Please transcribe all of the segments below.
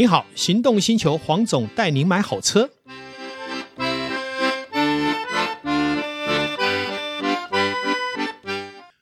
你好，行动星球黄总带您买好车。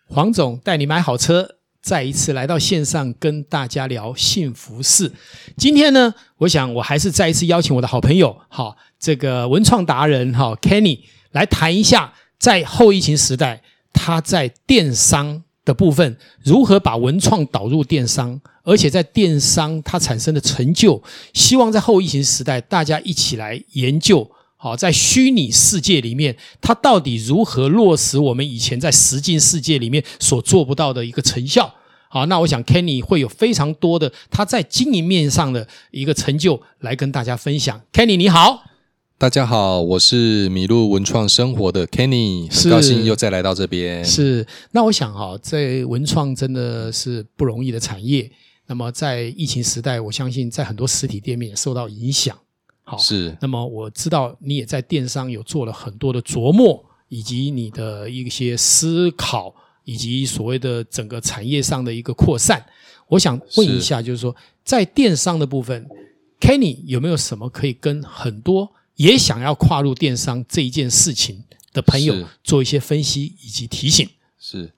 黄总带你买好车，再一次来到线上跟大家聊幸福事。今天呢，我想我还是再一次邀请我的好朋友，好，这个文创达人哈 Kenny 来谈一下，在后疫情时代，他在电商的部分如何把文创导入电商，而且在电商它产生的成就，希望在后疫情时代，大家一起来研究。好，在虚拟世界里面，它到底如何落实我们以前在实境世界里面所做不到的一个成效？好，那我想 Kenny 会有非常多的他在经营面上的一个成就来跟大家分享。Kenny 你好，大家好，我是米鹿文创生活的 Kenny，很高兴又再来到这边。是，那我想哈，在文创真的是不容易的产业。那么在疫情时代，我相信在很多实体店面也受到影响。好，是。那么我知道你也在电商有做了很多的琢磨，以及你的一些思考，以及所谓的整个产业上的一个扩散。我想问一下，就是说，在电商的部分，Kenny 有没有什么可以跟很多也想要跨入电商这一件事情的朋友做一些分析以及提醒？是。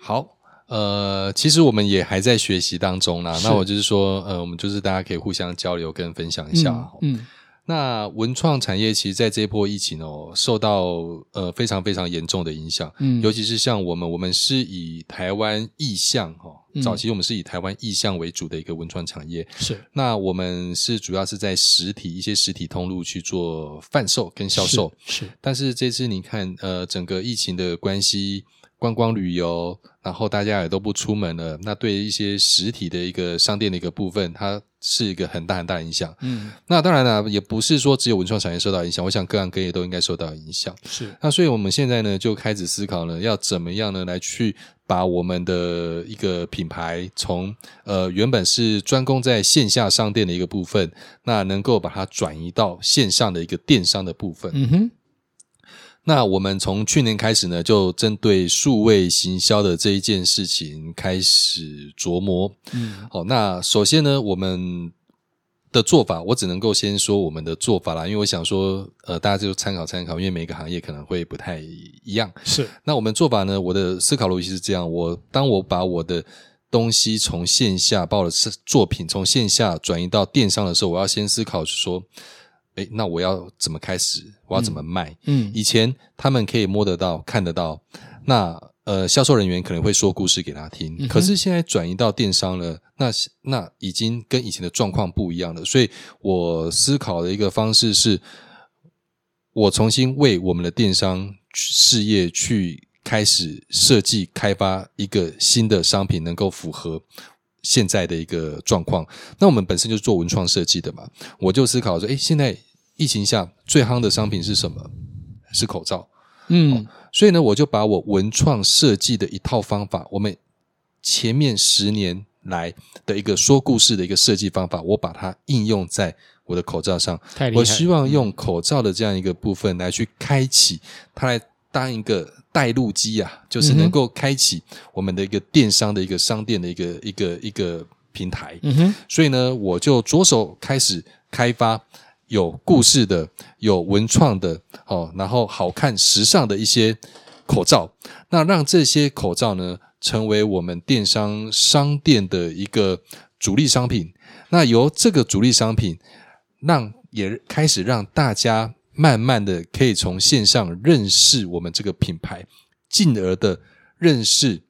好，呃，其实我们也还在学习当中啦。那我就是说，呃，我们就是大家可以互相交流跟分享一下。嗯。嗯那文创产业其实在这一波疫情哦，受到呃非常非常严重的影响，嗯，尤其是像我们，我们是以台湾意向哈，早期我们是以台湾意向为主的一个文创产业，是。那我们是主要是在实体一些实体通路去做贩售跟销售，是。是但是这次你看，呃，整个疫情的关系。观光旅游，然后大家也都不出门了，那对一些实体的一个商店的一个部分，它是一个很大很大的影响。嗯，那当然了，也不是说只有文创产业受到影响，我想各行各业都应该受到影响。是，那所以我们现在呢，就开始思考呢，要怎么样呢，来去把我们的一个品牌从呃原本是专攻在线下商店的一个部分，那能够把它转移到线上的一个电商的部分。嗯哼。那我们从去年开始呢，就针对数位行销的这一件事情开始琢磨。嗯，好，那首先呢，我们的做法，我只能够先说我们的做法啦，因为我想说，呃，大家就参考参考，因为每个行业可能会不太一样。是，那我们做法呢，我的思考逻辑是这样：我当我把我的东西从线下，把我的作品从线下转移到电商的时候，我要先思考说。诶，那我要怎么开始？我要怎么卖？嗯，以前他们可以摸得到、看得到，那呃，销售人员可能会说故事给他听。嗯、可是现在转移到电商了，那那已经跟以前的状况不一样了。所以我思考的一个方式是，我重新为我们的电商事业去开始设计、开发一个新的商品，能够符合。现在的一个状况，那我们本身就是做文创设计的嘛，我就思考说，诶，现在疫情下最夯的商品是什么？是口罩，嗯、哦，所以呢，我就把我文创设计的一套方法，我们前面十年来的一个说故事的一个设计方法，我把它应用在我的口罩上。太厉害。我希望用口罩的这样一个部分来去开启它，来当一个。带路机啊，就是能够开启我们的一个电商的一个商店的一个一个一个平台。嗯哼，所以呢，我就着手开始开发有故事的、有文创的哦，然后好看、时尚的一些口罩。那让这些口罩呢，成为我们电商商店的一个主力商品。那由这个主力商品，让也开始让大家。慢慢的，可以从线上认识我们这个品牌，进而的认识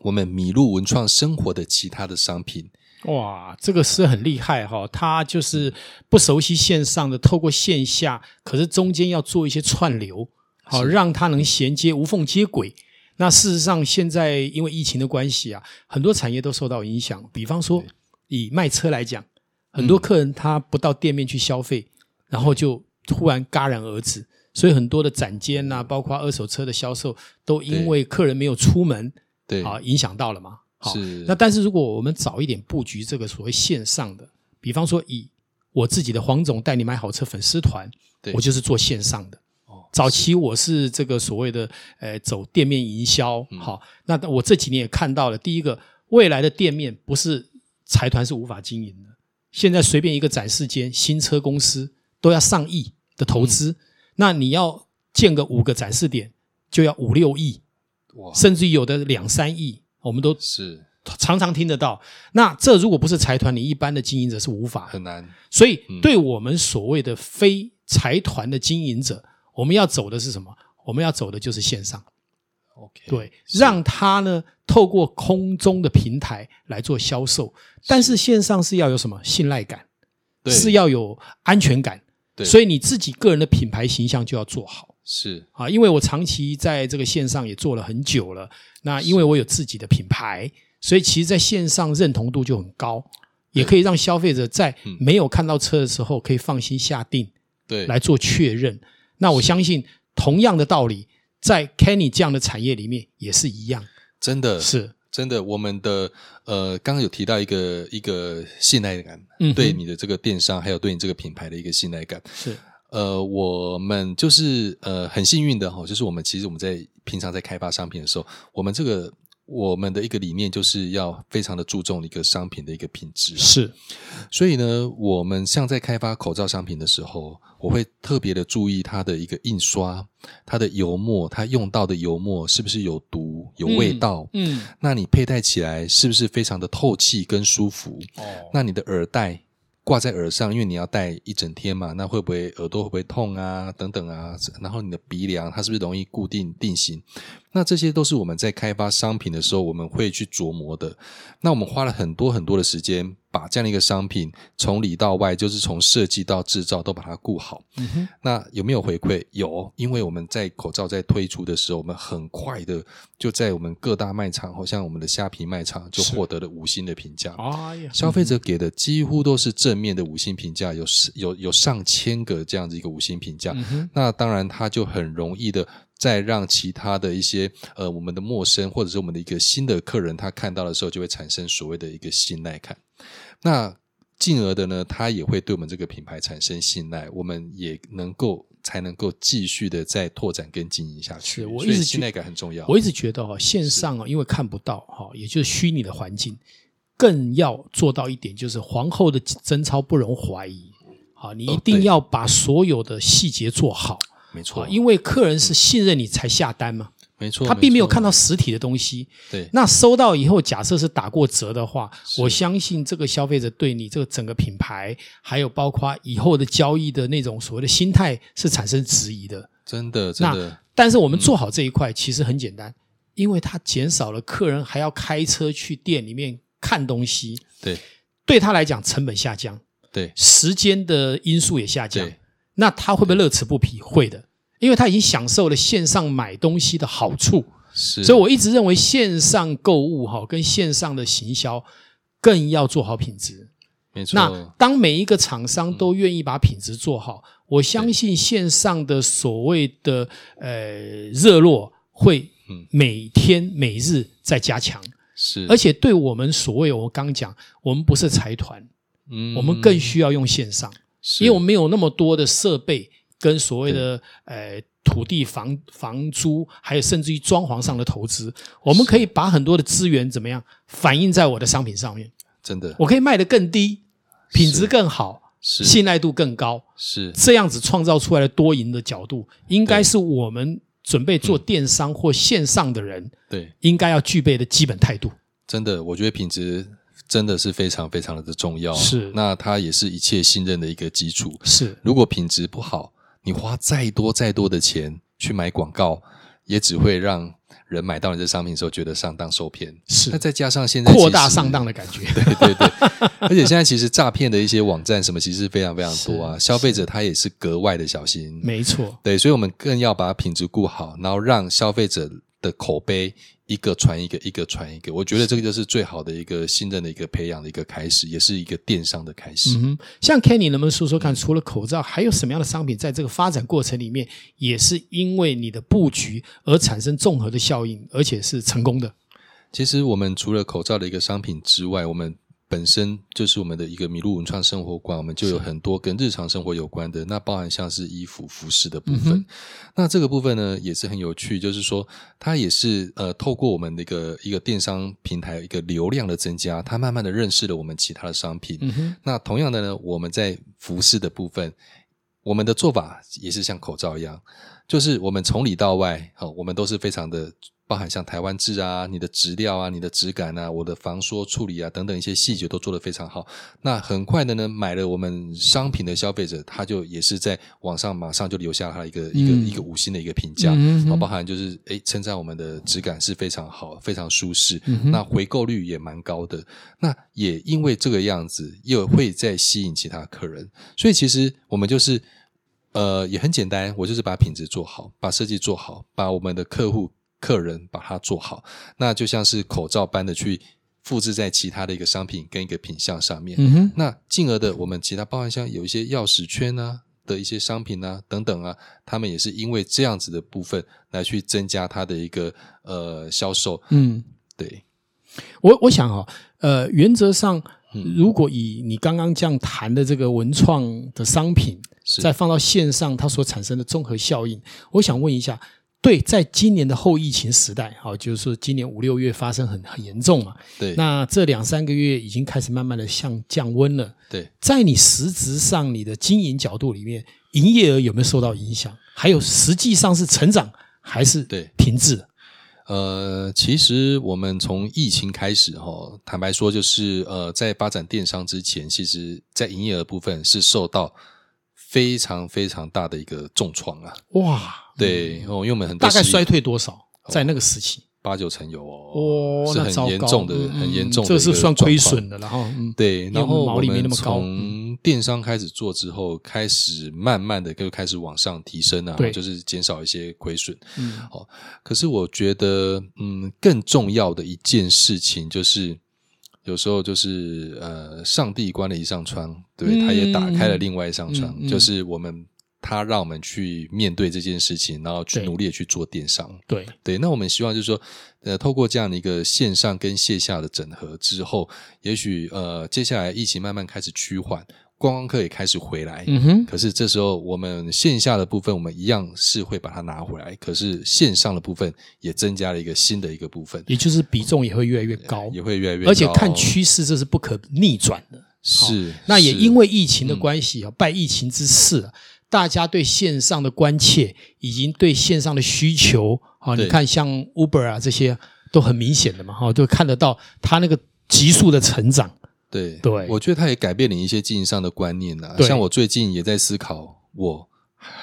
我们米鹿文创生活的其他的商品。哇，这个是很厉害哈！他就是不熟悉线上的，透过线下，可是中间要做一些串流，好让它能衔接无缝接轨。那事实上，现在因为疫情的关系啊，很多产业都受到影响。比方说，以卖车来讲，很多客人他不到店面去消费，然后就。突然戛然而止，所以很多的展间呐、啊，包括二手车的销售，都因为客人没有出门，对啊，影响到了嘛。好，那但是如果我们早一点布局这个所谓线上的，比方说以我自己的黄总带你买好车粉丝团，我就是做线上的。哦，早期我是这个所谓的呃走店面营销，好，那我这几年也看到了，第一个未来的店面不是财团是无法经营的。现在随便一个展示间，新车公司都要上亿的投资，嗯、那你要建个五个展示点，就要五六亿，哇，甚至于有的两三亿，我们都是常常听得到。那这如果不是财团，你一般的经营者是无法很难。所以，对我们所谓的非财团的经营者，嗯、我们要走的是什么？我们要走的就是线上。OK，对，让他呢透过空中的平台来做销售，但是线上是要有什么信赖感，是要有安全感，所以你自己个人的品牌形象就要做好。是。啊，因为我长期在这个线上也做了很久了，那因为我有自己的品牌，所以其实在线上认同度就很高，也可以让消费者在没有看到车的时候可以放心下定，对，来做确认。那我相信同样的道理。在 Kenny 这样的产业里面也是一样，真的。是。真的。我们的呃，刚刚有提到一个一个信赖感，嗯，对你的这个电商，还有对你这个品牌的一个信赖感，是呃，我们就是呃很幸运的哈，就是我们其实我们在平常在开发商品的时候，我们这个。我们的一个理念就是要非常的注重一个商品的一个品质，是，所以呢，我们像在开发口罩商品的时候，我会特别的注意它的一个印刷，它的油墨，它用到的油墨是不是有毒、有味道？嗯，嗯，那你佩戴起来是不是非常的透气跟舒服？哦，那你的耳带。挂在耳上，因为你要戴一整天嘛，那会不会耳朵会不会痛啊？等等啊，然后你的鼻梁它是不是容易固定定型？那这些都是我们在开发商品的时候我们会去琢磨的。那我们花了很多很多的时间。把这样的一个商品从里到外，就是从设计到制造都把它顾好。嗯。那有没有回馈？有，因为我们在口罩在推出的时候，我们很快的就在我们各大卖场，好像我们的虾皮卖场就获得了五星的评价。哎呀，消费者给的几乎都是正面的五星评价，有有有上千个这样子一个五星评价。嗯。那当然，它就很容易的。再让其他的一些呃，我们的陌生或者是我们的一个新的客人，他看到的时候，就会产生所谓的一个信赖感。那进而的呢，他也会对我们这个品牌产生信赖，我们也能够才能够继续的再拓展跟经营下去。我一直信赖感很重要。我一直觉得哈，线上啊，因为看不到哈，也就是虚拟的环境，更要做到一点，就是皇后的贞操不容怀疑。好，你一定要把所有的细节做好。没错，因为客人是信任你才下单嘛。没错，他并没有看到实体的东西。对，那收到以后，假设是打过折的话，我相信这个消费者对你这个整个品牌，还有包括以后的交易的那种所谓的心态，是产生质疑的。真的，真的。但是我们做好这一块，其实很简单，因为它减少了客人还要开车去店里面看东西。对，对他来讲成本下降。对，时间的因素也下降。那他会不会乐此不疲？会的，因为他已经享受了线上买东西的好处。是，所以我一直认为线上购物哈，跟线上的行销更要做好品质。没错。那当每一个厂商都愿意把品质做好，嗯、我相信线上的所谓的呃热络会每天每日在加强。是，而且对我们所谓我刚讲，我们不是财团，嗯，我们更需要用线上。因为我们没有那么多的设备跟所谓的呃土地房房租，还有甚至于装潢上的投资，我们可以把很多的资源怎么样反映在我的商品上面？真的，我可以卖得更低，品质更好，是。信赖度更高，是。这样子创造出来的多赢的角度，应该是我们准备做电商或线上的人对。应该要具备的基本态度。真的，我觉得品质。真的是非常非常的重要，是。那它也是一切信任的一个基础，是。如果品质不好，你花再多再多的钱去买广告，也只会让人买到你这商品的时候觉得上当受骗。是。那再加上现在扩大上当的感觉，对对对。而且现在其实诈骗的一些网站什么，其实非常非常多啊。消费者他也是格外的小心，没错。对，所以我们更要把品质顾好，然后让消费者的口碑。一个传一个，一个传一个，我觉得这个就是最好的一个信任的一个培养的一个开始，也是一个电商的开始。嗯，像 Kenny 能不能说说看，除了口罩，还有什么样的商品在这个发展过程里面，也是因为你的布局而产生综合的效应，而且是成功的？其实我们除了口罩的一个商品之外，我们本身就是我们的一个麋鹿文创生活馆，我们就有很多跟日常生活有关的，那包含像是衣服、服饰的部分。嗯、那这个部分呢，也是很有趣，就是说它也是呃，透过我们的一个一个电商平台一个流量的增加，它慢慢的认识了我们其他的商品。嗯、那同样的呢，我们在服饰的部分，我们的做法也是像口罩一样，就是我们从里到外，好，我们都是非常的。包含像台湾制啊，你的质料啊，你的质感啊，我的防缩处理啊等等一些细节都做得非常好。那很快的呢，买了我们商品的消费者，他就也是在网上马上就留下他一个、嗯、一个一个五星的一个评价。嗯嗯包含就是诶称赞我们的质感是非常好，非常舒适。嗯、那回购率也蛮高的。那也因为这个样子，又会再吸引其他客人。所以其实我们就是呃也很简单，我就是把品质做好，把设计做好，把我们的客户。客人把它做好，那就像是口罩般的去复制在其他的一个商品跟一个品相上面。嗯哼，那进而的，我们其他包含像有一些钥匙圈啊的一些商品啊等等啊，他们也是因为这样子的部分来去增加它的一个呃销售。嗯，对。我我想哦，呃，原则上，如果以你刚刚这样谈的这个文创的商品，再放到线上，它所产生的综合效应，我想问一下。对，在今年的后疫情时代，好，就是说今年五六月发生很很严重嘛。对。那这两三个月已经开始慢慢的向降温了。对。在你实质上，你的经营角度里面，营业额有没有受到影响？还有实际上是成长还是对停滞？呃，其实我们从疫情开始哈，坦白说，就是呃，在发展电商之前，其实在营业额部分是受到非常非常大的一个重创啊。哇。对哦，因为我们很多大概衰退多少，在那个时期八九成有哦，哦，是很严重的，很严重的，这是算亏损的。然后，对，然后毛利没那么高。从电商开始做之后，开始慢慢的就开始往上提升啊，就是减少一些亏损。嗯，哦，可是我觉得，嗯，更重要的一件事情就是，有时候就是呃，上帝关了一扇窗，对，他也打开了另外一扇窗，就是我们。他让我们去面对这件事情，然后去努力的去做电商。对对，那我们希望就是说，呃，透过这样的一个线上跟线下的整合之后，也许呃，接下来疫情慢慢开始趋缓，观光客也开始回来。嗯哼。可是这时候，我们线下的部分，我们一样是会把它拿回来。可是线上的部分也增加了一个新的一个部分，也就是比重也会越来越高，也会越来越高。而且看趋势，这是不可逆转的。是。那也因为疫情的关系啊，嗯、拜疫情之赐大家对线上的关切，以及对线上的需求，啊，你看像 Uber 啊这些都很明显的嘛，哈，都看得到它那个急速的成长。对对，我觉得它也改变了一些经营上的观念呐。像我最近也在思考，我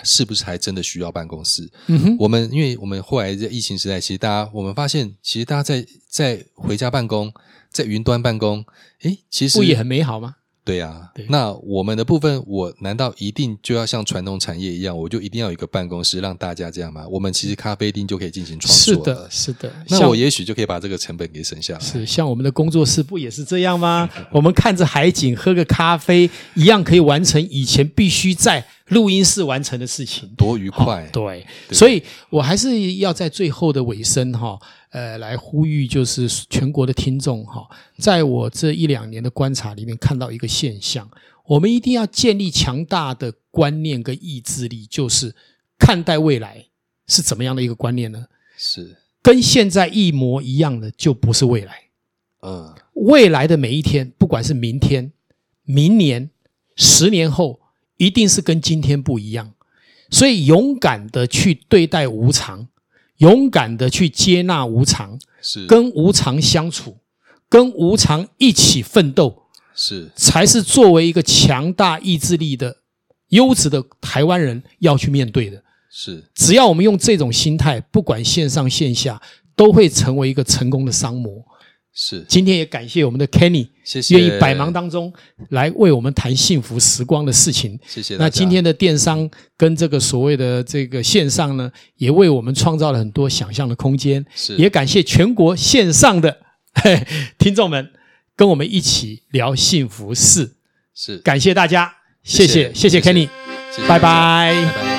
是不是还真的需要办公室？嗯哼，我们因为我们后来在疫情时代，其实大家我们发现，其实大家在在回家办公，在云端办公，诶，其实不也很美好吗？对呀、啊，那我们的部分，我难道一定就要像传统产业一样，我就一定要有一个办公室让大家这样吗？我们其实咖啡厅就可以进行创作。是的，是的。那我也许就可以把这个成本给省下来。是，像我们的工作室不也是这样吗？我们看着海景，喝个咖啡，一样可以完成以前必须在录音室完成的事情，多愉快。对，对，所以我还是要在最后的尾声哈。呃，来呼吁就是全国的听众哈，在我这一两年的观察里面，看到一个现象，我们一定要建立强大的观念跟意志力，就是看待未来是怎么样的一个观念呢？是跟现在一模一样的，就不是未来。嗯，未来的每一天，不管是明天、明年、十年后，一定是跟今天不一样。所以，勇敢的去对待无常。勇敢的去接纳无常，是跟无常相处，跟无常一起奋斗，是才是作为一个强大意志力的优质的台湾人要去面对的。是，只要我们用这种心态，不管线上线下，都会成为一个成功的商模。是，今天也感谢我们的 Kenny，谢谢，愿意百忙当中来为我们谈幸福时光的事情。谢谢。那今天的电商跟这个所谓的这个线上呢，也为我们创造了很多想象的空间。是，也感谢全国线上的嘿 听众们跟我们一起聊幸福事。是，感谢大家，谢谢，谢谢，谢谢 Kenny，拜拜。拜拜。